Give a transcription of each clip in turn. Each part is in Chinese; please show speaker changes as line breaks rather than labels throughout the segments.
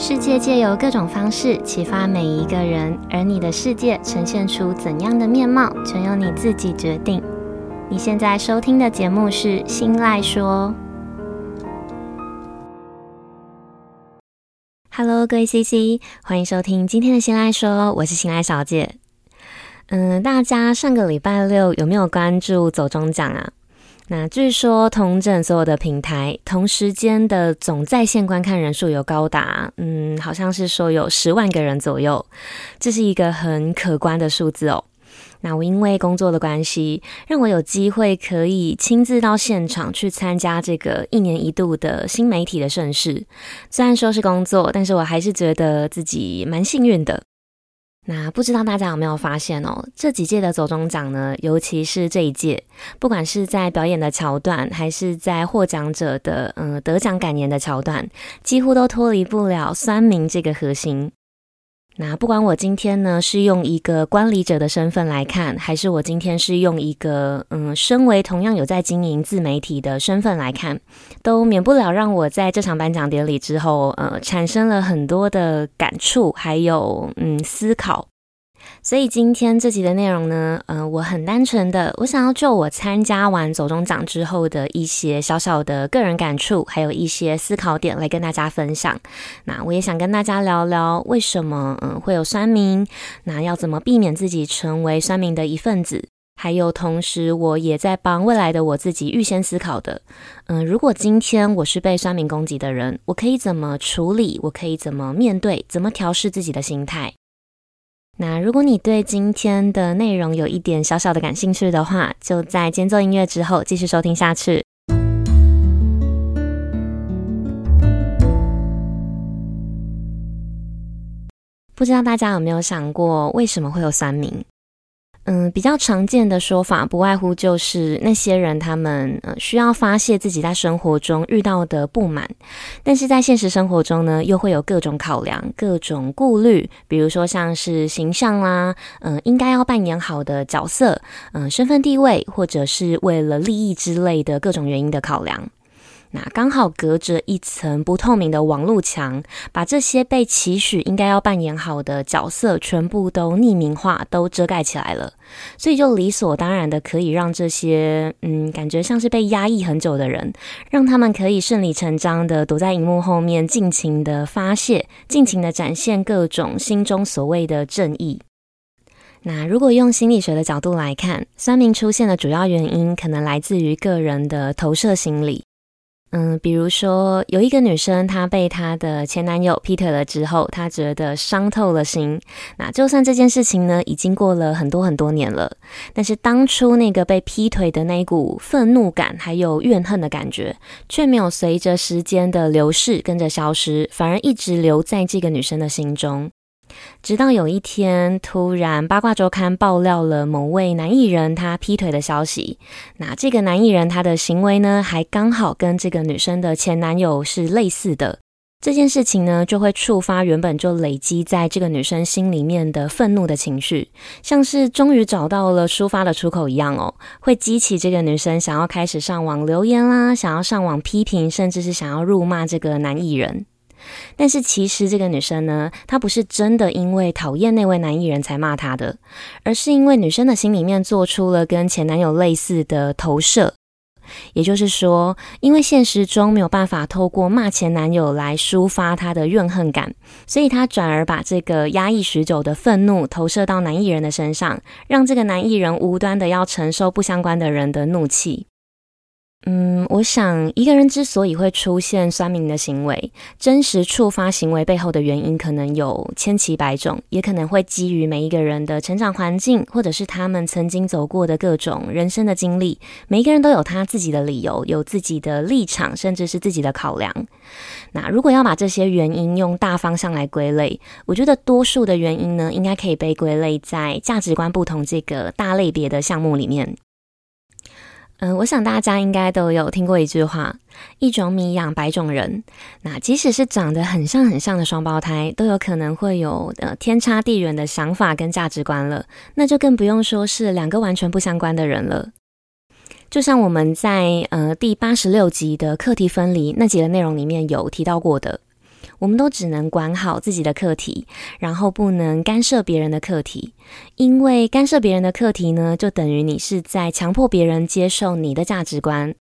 世界借由各种方式启发每一个人，而你的世界呈现出怎样的面貌，全由你自己决定。你现在收听的节目是《新赖说》。Hello，各位 CC，欢迎收听今天的《新赖说》，我是新赖小姐。嗯，大家上个礼拜六有没有关注走中奖啊？那据说同整所有的平台，同时间的总在线观看人数有高达，嗯，好像是说有十万个人左右，这是一个很可观的数字哦。那我因为工作的关系，让我有机会可以亲自到现场去参加这个一年一度的新媒体的盛事。虽然说是工作，但是我还是觉得自己蛮幸运的。那不知道大家有没有发现哦，这几届的走中奖呢，尤其是这一届，不管是在表演的桥段，还是在获奖者的嗯、得奖感言的桥段，几乎都脱离不了酸民这个核心。那不管我今天呢是用一个观礼者的身份来看，还是我今天是用一个嗯身为同样有在经营自媒体的身份来看，都免不了让我在这场颁奖典礼之后，呃，产生了很多的感触，还有嗯思考。所以今天这集的内容呢，嗯、呃，我很单纯的，我想要就我参加完走中奖之后的一些小小的个人感触，还有一些思考点来跟大家分享。那我也想跟大家聊聊为什么嗯会有酸民，那要怎么避免自己成为酸民的一份子，还有同时我也在帮未来的我自己预先思考的，嗯，如果今天我是被酸民攻击的人，我可以怎么处理？我可以怎么面对？怎么调试自己的心态？那如果你对今天的内容有一点小小的感兴趣的话，就在间奏音乐之后继续收听下去。不知道大家有没有想过，为什么会有酸民？嗯，比较常见的说法不外乎就是那些人他们呃需要发泄自己在生活中遇到的不满，但是在现实生活中呢，又会有各种考量、各种顾虑，比如说像是形象啦，嗯，应该要扮演好的角色，嗯，身份地位，或者是为了利益之类的各种原因的考量。那刚好隔着一层不透明的网路墙，把这些被期许应该要扮演好的角色全部都匿名化，都遮盖起来了。所以就理所当然的可以让这些嗯，感觉像是被压抑很久的人，让他们可以顺理成章的躲在荧幕后面，尽情的发泄，尽情的展现各种心中所谓的正义。那如果用心理学的角度来看，酸民出现的主要原因，可能来自于个人的投射心理。嗯，比如说有一个女生，她被她的前男友劈腿了之后，她觉得伤透了心。那就算这件事情呢，已经过了很多很多年了，但是当初那个被劈腿的那一股愤怒感，还有怨恨的感觉，却没有随着时间的流逝跟着消失，反而一直留在这个女生的心中。直到有一天，突然八卦周刊爆料了某位男艺人他劈腿的消息。那这个男艺人他的行为呢，还刚好跟这个女生的前男友是类似的。这件事情呢，就会触发原本就累积在这个女生心里面的愤怒的情绪，像是终于找到了抒发的出口一样哦，会激起这个女生想要开始上网留言啦，想要上网批评，甚至是想要辱骂这个男艺人。但是其实这个女生呢，她不是真的因为讨厌那位男艺人才骂他的，而是因为女生的心里面做出了跟前男友类似的投射，也就是说，因为现实中没有办法透过骂前男友来抒发她的怨恨感，所以她转而把这个压抑许久的愤怒投射到男艺人的身上，让这个男艺人无端的要承受不相关的人的怒气。嗯，我想一个人之所以会出现酸民的行为，真实触发行为背后的原因可能有千奇百种，也可能会基于每一个人的成长环境，或者是他们曾经走过的各种人生的经历。每一个人都有他自己的理由，有自己的立场，甚至是自己的考量。那如果要把这些原因用大方向来归类，我觉得多数的原因呢，应该可以被归类在价值观不同这个大类别的项目里面。嗯，我想大家应该都有听过一句话：“一种米养百种人。”那即使是长得很像很像的双胞胎，都有可能会有呃天差地远的想法跟价值观了。那就更不用说是两个完全不相关的人了。就像我们在呃第八十六集的课题分离那集的内容里面有提到过的，我们都只能管好自己的课题，然后不能干涉别人的课题，因为干涉别人的课题呢，就等于你是在强迫别人接受你的价值观。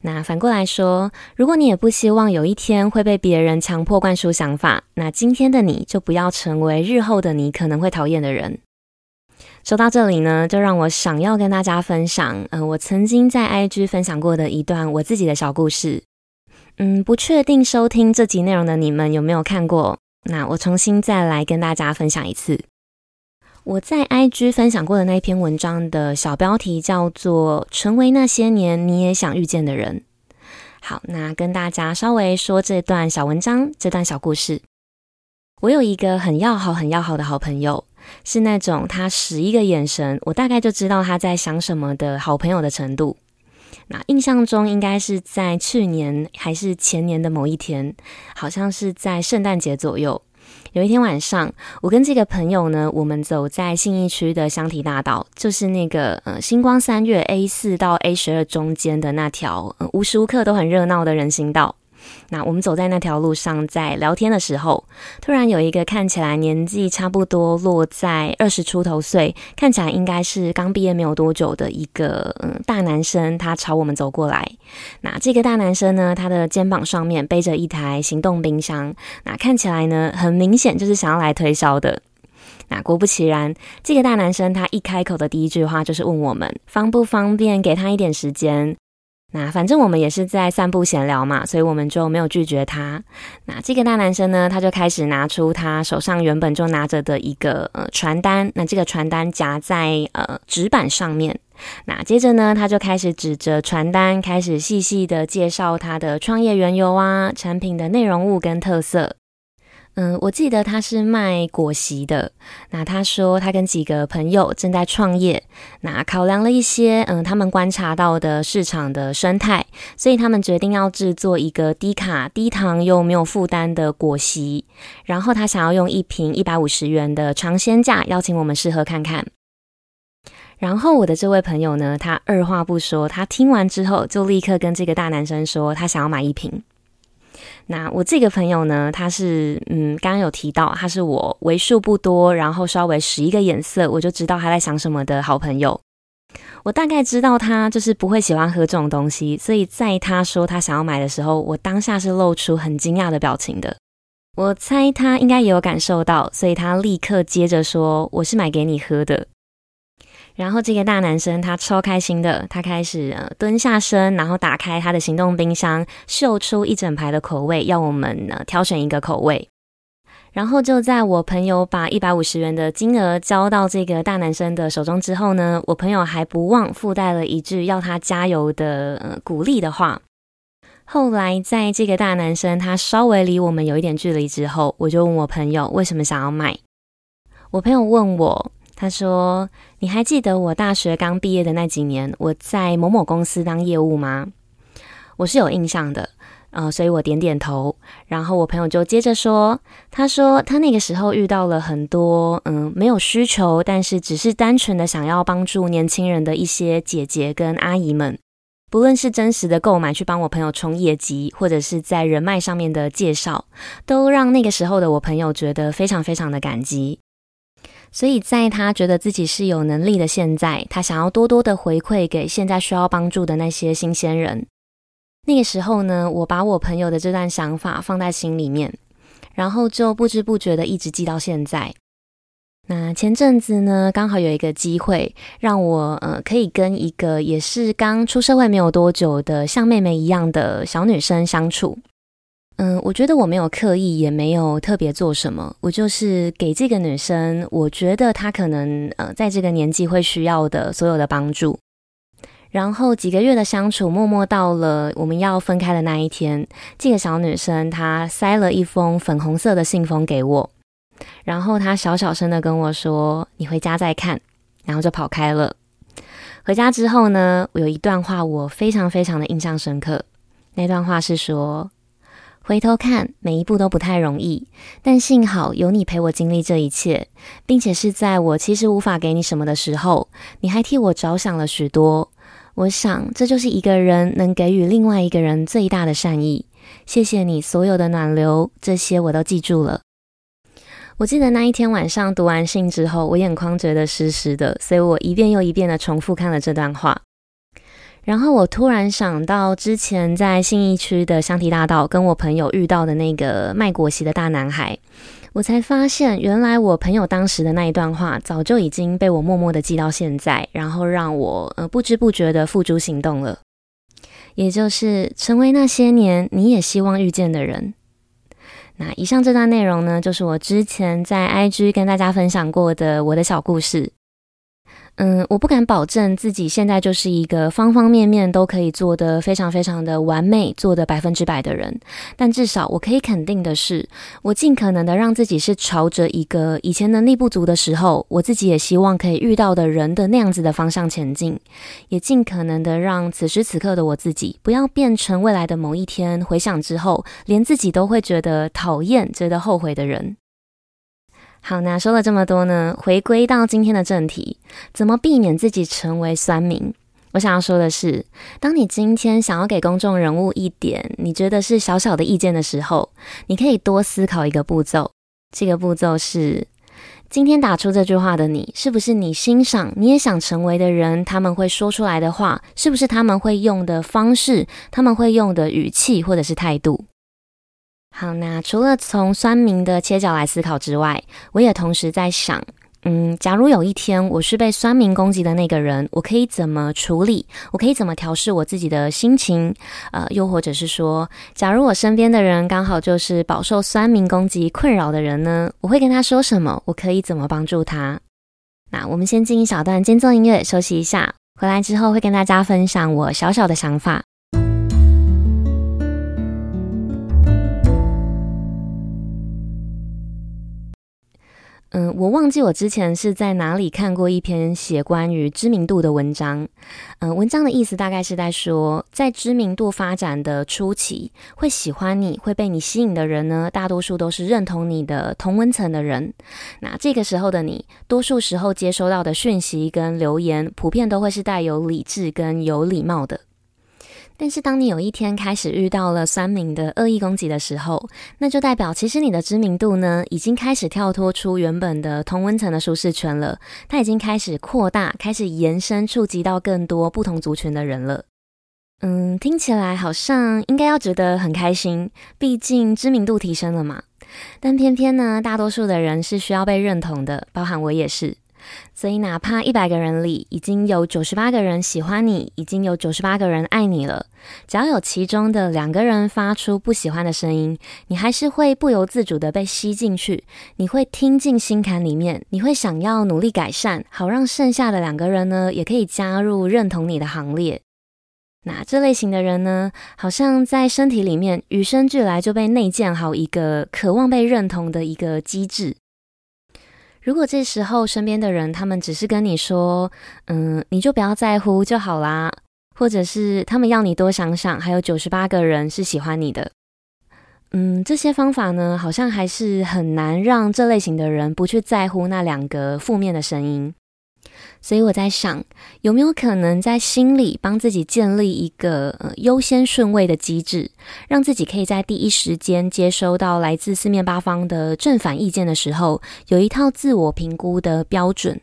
那反过来说，如果你也不希望有一天会被别人强迫灌输想法，那今天的你就不要成为日后的你可能会讨厌的人。说到这里呢，就让我想要跟大家分享，呃，我曾经在 IG 分享过的一段我自己的小故事。嗯，不确定收听这集内容的你们有没有看过？那我重新再来跟大家分享一次。我在 IG 分享过的那一篇文章的小标题叫做《成为那些年你也想遇见的人》。好，那跟大家稍微说这段小文章，这段小故事。我有一个很要好、很要好的好朋友，是那种他使一个眼神，我大概就知道他在想什么的好朋友的程度。那印象中应该是在去年还是前年的某一天，好像是在圣诞节左右。有一天晚上，我跟这个朋友呢，我们走在信义区的香堤大道，就是那个呃星光三月 A 四到 A 十二中间的那条，呃，无时无刻都很热闹的人行道。那我们走在那条路上，在聊天的时候，突然有一个看起来年纪差不多落在二十出头岁，看起来应该是刚毕业没有多久的一个嗯大男生，他朝我们走过来。那这个大男生呢，他的肩膀上面背着一台行动冰箱，那看起来呢，很明显就是想要来推销的。那果不其然，这个大男生他一开口的第一句话就是问我们方不方便给他一点时间。那反正我们也是在散步闲聊嘛，所以我们就没有拒绝他。那这个大男生呢，他就开始拿出他手上原本就拿着的一个呃传单，那这个传单夹在呃纸板上面。那接着呢，他就开始指着传单，开始细细的介绍他的创业缘由啊，产品的内容物跟特色。嗯，我记得他是卖果昔的。那他说他跟几个朋友正在创业，那考量了一些嗯，他们观察到的市场的生态，所以他们决定要制作一个低卡、低糖又没有负担的果昔。然后他想要用一瓶一百五十元的尝鲜价邀请我们试喝看看。然后我的这位朋友呢，他二话不说，他听完之后就立刻跟这个大男生说，他想要买一瓶。那我这个朋友呢，他是嗯，刚刚有提到，他是我为数不多，然后稍微使一个眼色，我就知道他在想什么的好朋友。我大概知道他就是不会喜欢喝这种东西，所以在他说他想要买的时候，我当下是露出很惊讶的表情的。我猜他应该也有感受到，所以他立刻接着说：“我是买给你喝的。”然后这个大男生他超开心的，他开始呃蹲下身，然后打开他的行动冰箱，秀出一整排的口味，要我们呢挑选一个口味。然后就在我朋友把一百五十元的金额交到这个大男生的手中之后呢，我朋友还不忘附带了一句要他加油的呃鼓励的话。后来在这个大男生他稍微离我们有一点距离之后，我就问我朋友为什么想要买。我朋友问我。他说：“你还记得我大学刚毕业的那几年，我在某某公司当业务吗？”我是有印象的，呃，所以我点点头。然后我朋友就接着说：“他说他那个时候遇到了很多，嗯，没有需求，但是只是单纯的想要帮助年轻人的一些姐姐跟阿姨们，不论是真实的购买去帮我朋友冲业绩，或者是在人脉上面的介绍，都让那个时候的我朋友觉得非常非常的感激。”所以，在他觉得自己是有能力的现在，他想要多多的回馈给现在需要帮助的那些新鲜人。那个时候呢，我把我朋友的这段想法放在心里面，然后就不知不觉的一直记到现在。那前阵子呢，刚好有一个机会，让我呃可以跟一个也是刚出社会没有多久的像妹妹一样的小女生相处。嗯，我觉得我没有刻意，也没有特别做什么，我就是给这个女生，我觉得她可能呃在这个年纪会需要的所有的帮助。然后几个月的相处，默默到了我们要分开的那一天，这个小女生她塞了一封粉红色的信封给我，然后她小小声的跟我说：“你回家再看。”然后就跑开了。回家之后呢，我有一段话我非常非常的印象深刻，那段话是说。回头看，每一步都不太容易，但幸好有你陪我经历这一切，并且是在我其实无法给你什么的时候，你还替我着想了许多。我想，这就是一个人能给予另外一个人最大的善意，谢谢你所有的暖流，这些我都记住了。我记得那一天晚上读完信之后，我眼眶觉得湿湿的，所以我一遍又一遍的重复看了这段话。然后我突然想到之前在信义区的香堤大道跟我朋友遇到的那个卖果昔的大男孩，我才发现原来我朋友当时的那一段话早就已经被我默默的记到现在，然后让我呃不知不觉的付诸行动了，也就是成为那些年你也希望遇见的人。那以上这段内容呢，就是我之前在 IG 跟大家分享过的我的小故事。嗯，我不敢保证自己现在就是一个方方面面都可以做得非常非常的完美，做得百分之百的人。但至少我可以肯定的是，我尽可能的让自己是朝着一个以前能力不足的时候，我自己也希望可以遇到的人的那样子的方向前进，也尽可能的让此时此刻的我自己不要变成未来的某一天回想之后，连自己都会觉得讨厌、觉得后悔的人。好，那说了这么多呢，回归到今天的正题，怎么避免自己成为酸民？我想要说的是，当你今天想要给公众人物一点你觉得是小小的意见的时候，你可以多思考一个步骤。这个步骤是，今天打出这句话的你，是不是你欣赏、你也想成为的人？他们会说出来的话，是不是他们会用的方式？他们会用的语气或者是态度？好，那除了从酸民的切角来思考之外，我也同时在想，嗯，假如有一天我是被酸民攻击的那个人，我可以怎么处理？我可以怎么调试我自己的心情？呃，又或者是说，假如我身边的人刚好就是饱受酸民攻击困扰的人呢？我会跟他说什么？我可以怎么帮助他？那我们先进一小段间奏音乐休息一下，回来之后会跟大家分享我小小的想法。嗯，我忘记我之前是在哪里看过一篇写关于知名度的文章。嗯，文章的意思大概是在说，在知名度发展的初期，会喜欢你会被你吸引的人呢，大多数都是认同你的同温层的人。那这个时候的你，多数时候接收到的讯息跟留言，普遍都会是带有理智跟有礼貌的。但是，当你有一天开始遇到了酸民的恶意攻击的时候，那就代表其实你的知名度呢，已经开始跳脱出原本的同温层的舒适圈了。它已经开始扩大，开始延伸，触及到更多不同族群的人了。嗯，听起来好像应该要觉得很开心，毕竟知名度提升了嘛。但偏偏呢，大多数的人是需要被认同的，包含我也是。所以，哪怕一百个人里已经有九十八个人喜欢你，已经有九十八个人爱你了，只要有其中的两个人发出不喜欢的声音，你还是会不由自主的被吸进去，你会听进心坎里面，你会想要努力改善，好让剩下的两个人呢，也可以加入认同你的行列。那这类型的人呢，好像在身体里面与生俱来就被内建好一个渴望被认同的一个机制。如果这时候身边的人他们只是跟你说，嗯，你就不要在乎就好啦，或者是他们要你多想想，还有九十八个人是喜欢你的，嗯，这些方法呢，好像还是很难让这类型的人不去在乎那两个负面的声音。所以我在想，有没有可能在心里帮自己建立一个呃优先顺位的机制，让自己可以在第一时间接收到来自四面八方的正反意见的时候，有一套自我评估的标准。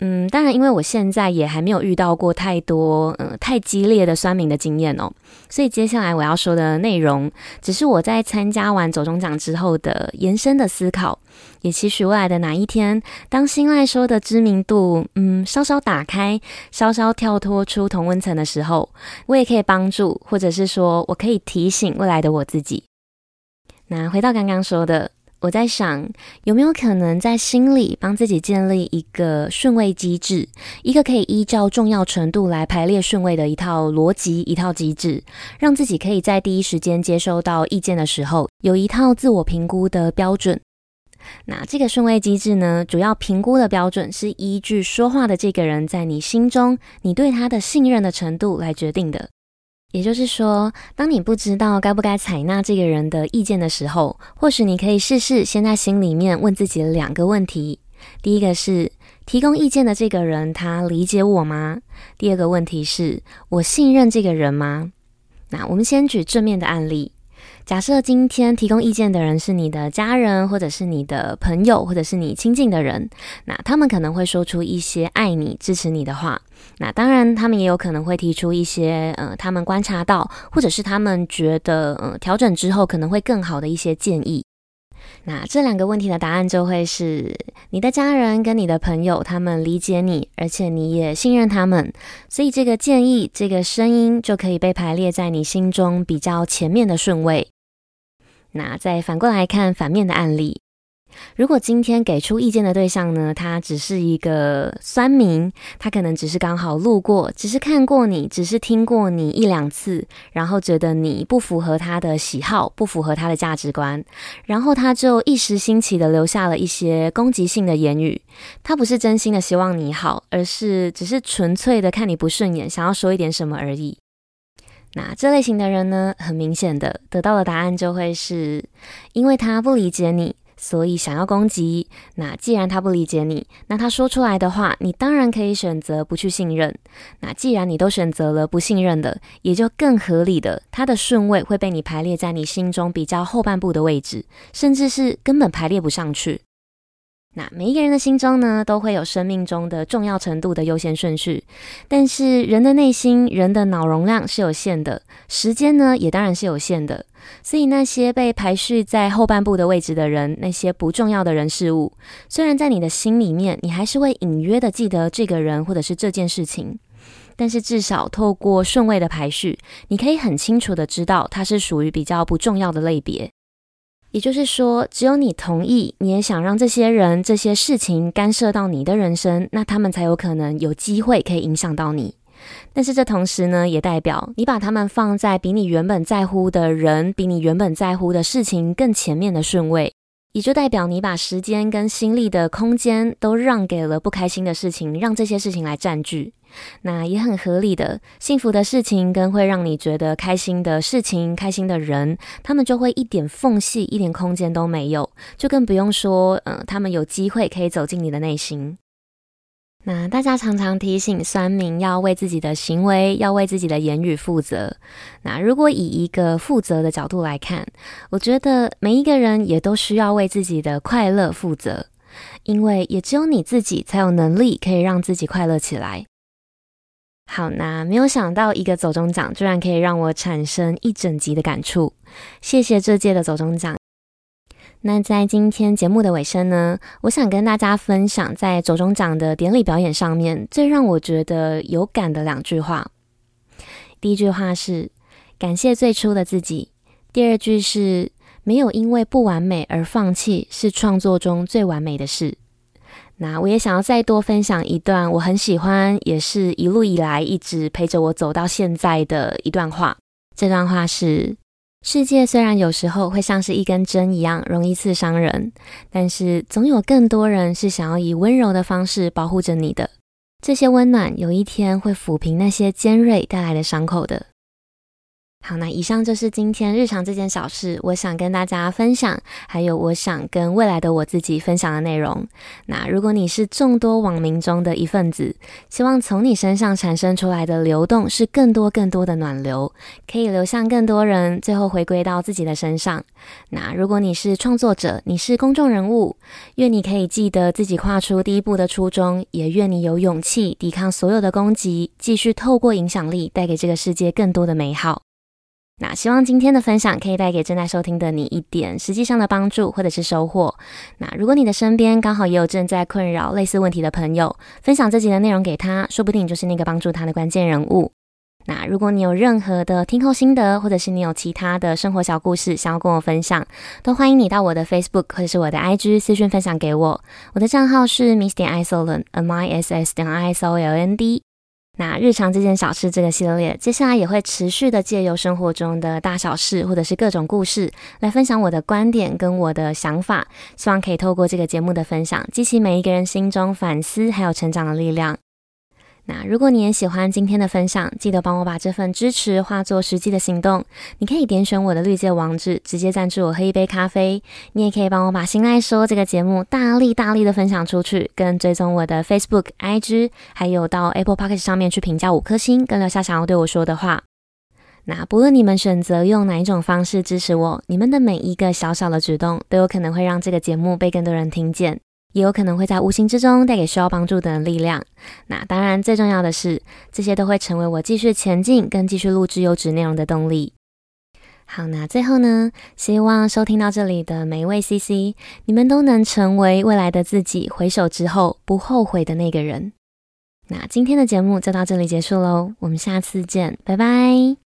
嗯，当然，因为我现在也还没有遇到过太多，嗯、太激烈的酸民的经验哦，所以接下来我要说的内容，只是我在参加完走钟奖之后的延伸的思考，也期许未来的哪一天，当新赖说的知名度，嗯，稍稍打开，稍稍跳脱出同温层的时候，我也可以帮助，或者是说我可以提醒未来的我自己。那回到刚刚说的。我在想，有没有可能在心里帮自己建立一个顺位机制，一个可以依照重要程度来排列顺位的一套逻辑、一套机制，让自己可以在第一时间接收到意见的时候，有一套自我评估的标准。那这个顺位机制呢，主要评估的标准是依据说话的这个人在你心中，你对他的信任的程度来决定的。也就是说，当你不知道该不该采纳这个人的意见的时候，或许你可以试试先在心里面问自己两个问题：第一个是提供意见的这个人他理解我吗？第二个问题是我信任这个人吗？那我们先举正面的案例，假设今天提供意见的人是你的家人，或者是你的朋友，或者是你亲近的人，那他们可能会说出一些爱你、支持你的话。那当然，他们也有可能会提出一些呃，他们观察到，或者是他们觉得呃，调整之后可能会更好的一些建议。那这两个问题的答案就会是你的家人跟你的朋友，他们理解你，而且你也信任他们，所以这个建议、这个声音就可以被排列在你心中比较前面的顺位。那再反过来看反面的案例。如果今天给出意见的对象呢，他只是一个酸民，他可能只是刚好路过，只是看过你，只是听过你一两次，然后觉得你不符合他的喜好，不符合他的价值观，然后他就一时兴起的留下了一些攻击性的言语。他不是真心的希望你好，而是只是纯粹的看你不顺眼，想要说一点什么而已。那这类型的人呢，很明显的得到的答案就会是，因为他不理解你。所以想要攻击，那既然他不理解你，那他说出来的话，你当然可以选择不去信任。那既然你都选择了不信任的，也就更合理的，他的顺位会被你排列在你心中比较后半部的位置，甚至是根本排列不上去。那每一个人的心中呢，都会有生命中的重要程度的优先顺序，但是人的内心、人的脑容量是有限的，时间呢也当然是有限的，所以那些被排序在后半部的位置的人，那些不重要的人事物，虽然在你的心里面，你还是会隐约的记得这个人或者是这件事情，但是至少透过顺位的排序，你可以很清楚的知道它是属于比较不重要的类别。也就是说，只有你同意，你也想让这些人、这些事情干涉到你的人生，那他们才有可能有机会可以影响到你。但是这同时呢，也代表你把他们放在比你原本在乎的人、比你原本在乎的事情更前面的顺位，也就代表你把时间跟心力的空间都让给了不开心的事情，让这些事情来占据。那也很合理的，幸福的事情跟会让你觉得开心的事情、开心的人，他们就会一点缝隙、一点空间都没有，就更不用说，嗯、呃，他们有机会可以走进你的内心。那大家常常提醒酸民要为自己的行为、要为自己的言语负责。那如果以一个负责的角度来看，我觉得每一个人也都需要为自己的快乐负责，因为也只有你自己才有能力可以让自己快乐起来。好，那没有想到一个走钟奖居然可以让我产生一整集的感触，谢谢这届的走钟奖。那在今天节目的尾声呢，我想跟大家分享在走钟奖的典礼表演上面最让我觉得有感的两句话。第一句话是感谢最初的自己，第二句是没有因为不完美而放弃，是创作中最完美的事。那我也想要再多分享一段我很喜欢，也是一路以来一直陪着我走到现在的一段话。这段话是：世界虽然有时候会像是一根针一样容易刺伤人，但是总有更多人是想要以温柔的方式保护着你的。这些温暖有一天会抚平那些尖锐带来的伤口的。好，那以上就是今天日常这件小事，我想跟大家分享，还有我想跟未来的我自己分享的内容。那如果你是众多网民中的一份子，希望从你身上产生出来的流动是更多更多的暖流，可以流向更多人，最后回归到自己的身上。那如果你是创作者，你是公众人物，愿你可以记得自己跨出第一步的初衷，也愿你有勇气抵抗所有的攻击，继续透过影响力带给这个世界更多的美好。那希望今天的分享可以带给正在收听的你一点实际上的帮助或者是收获。那如果你的身边刚好也有正在困扰类似问题的朋友，分享这集的内容给他，说不定就是那个帮助他的关键人物。那如果你有任何的听后心得，或者是你有其他的生活小故事想要跟我分享，都欢迎你到我的 Facebook 或者是我的 IG 私讯分享给我。我的账号是 Miss 点 Isoland，M I S S 点 I S O L N D。那日常这件小事这个系列，接下来也会持续的借由生活中的大小事，或者是各种故事，来分享我的观点跟我的想法。希望可以透过这个节目的分享，激起每一个人心中反思还有成长的力量。那如果你也喜欢今天的分享，记得帮我把这份支持化作实际的行动。你可以点选我的绿界网址，直接赞助我喝一杯咖啡。你也可以帮我把心赖说这个节目大力大力的分享出去，跟追踪我的 Facebook、IG，还有到 Apple Podcast 上面去评价五颗星，跟留下想要对我说的话。那不论你们选择用哪一种方式支持我，你们的每一个小小的举动都有可能会让这个节目被更多人听见，也有可能会在无形之中带给需要帮助的人力量。那当然，最重要的是，这些都会成为我继续前进跟继续录制优质内容的动力。好，那最后呢，希望收听到这里的每一位 CC，你们都能成为未来的自己，回首之后不后悔的那个人。那今天的节目就到这里结束喽，我们下次见，拜拜。